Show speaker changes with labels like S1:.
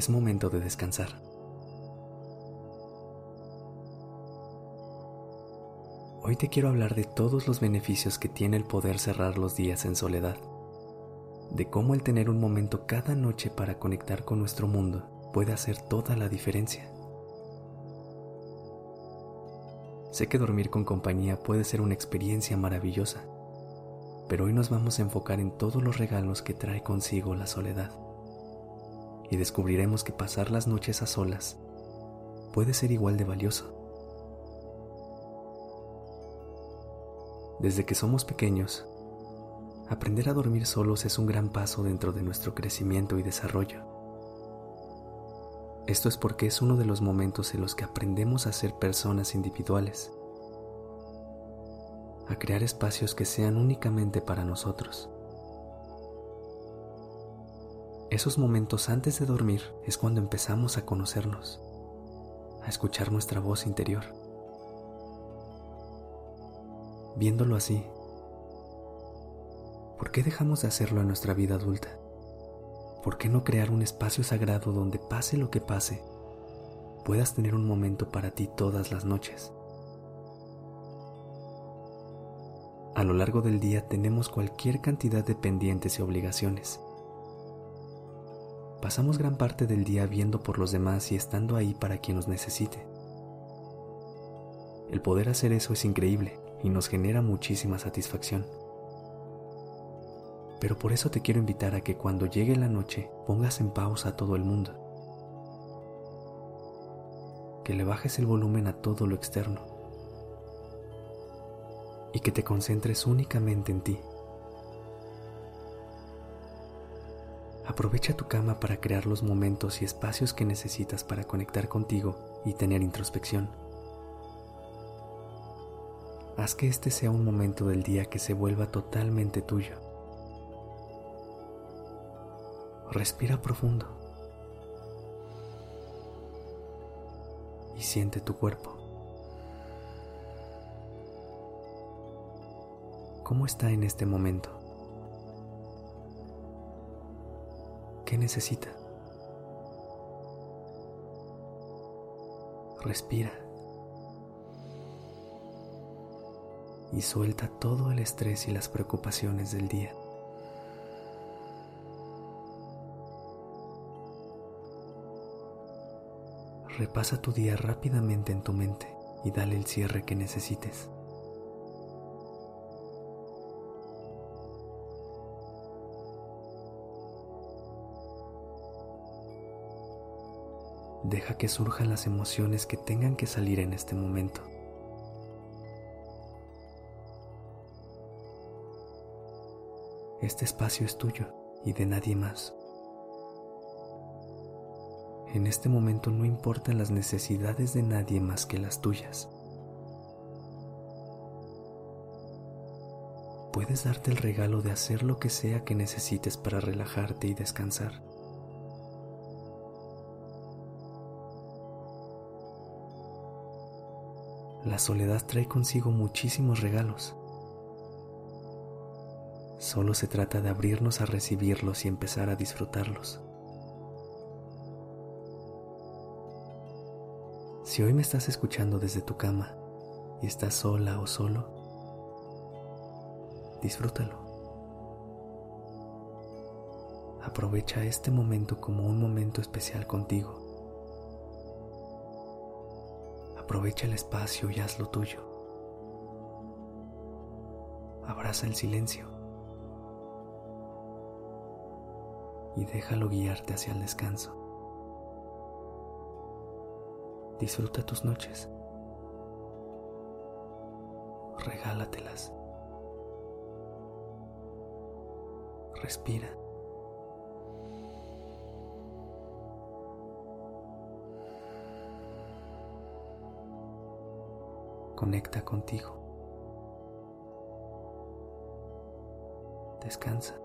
S1: Es momento de descansar. Hoy te quiero hablar de todos los beneficios que tiene el poder cerrar los días en soledad de cómo el tener un momento cada noche para conectar con nuestro mundo puede hacer toda la diferencia. Sé que dormir con compañía puede ser una experiencia maravillosa, pero hoy nos vamos a enfocar en todos los regalos que trae consigo la soledad. Y descubriremos que pasar las noches a solas puede ser igual de valioso. Desde que somos pequeños, aprender a dormir solos es un gran paso dentro de nuestro crecimiento y desarrollo. Esto es porque es uno de los momentos en los que aprendemos a ser personas individuales, a crear espacios que sean únicamente para nosotros. Esos momentos antes de dormir es cuando empezamos a conocernos, a escuchar nuestra voz interior. Viéndolo así, ¿Por qué dejamos de hacerlo en nuestra vida adulta? ¿Por qué no crear un espacio sagrado donde pase lo que pase, puedas tener un momento para ti todas las noches? A lo largo del día tenemos cualquier cantidad de pendientes y obligaciones. Pasamos gran parte del día viendo por los demás y estando ahí para quien nos necesite. El poder hacer eso es increíble y nos genera muchísima satisfacción pero por eso te quiero invitar a que cuando llegue la noche pongas en pausa a todo el mundo, que le bajes el volumen a todo lo externo y que te concentres únicamente en ti. Aprovecha tu cama para crear los momentos y espacios que necesitas para conectar contigo y tener introspección. Haz que este sea un momento del día que se vuelva totalmente tuyo. Respira profundo y siente tu cuerpo. ¿Cómo está en este momento? ¿Qué necesita? Respira y suelta todo el estrés y las preocupaciones del día. repasa tu día rápidamente en tu mente y dale el cierre que necesites. Deja que surjan las emociones que tengan que salir en este momento. Este espacio es tuyo y de nadie más. En este momento no importan las necesidades de nadie más que las tuyas. Puedes darte el regalo de hacer lo que sea que necesites para relajarte y descansar. La soledad trae consigo muchísimos regalos. Solo se trata de abrirnos a recibirlos y empezar a disfrutarlos. Si hoy me estás escuchando desde tu cama y estás sola o solo, disfrútalo. Aprovecha este momento como un momento especial contigo. Aprovecha el espacio y haz lo tuyo. Abraza el silencio y déjalo guiarte hacia el descanso. Disfruta tus noches. Regálatelas. Respira. Conecta contigo. Descansa.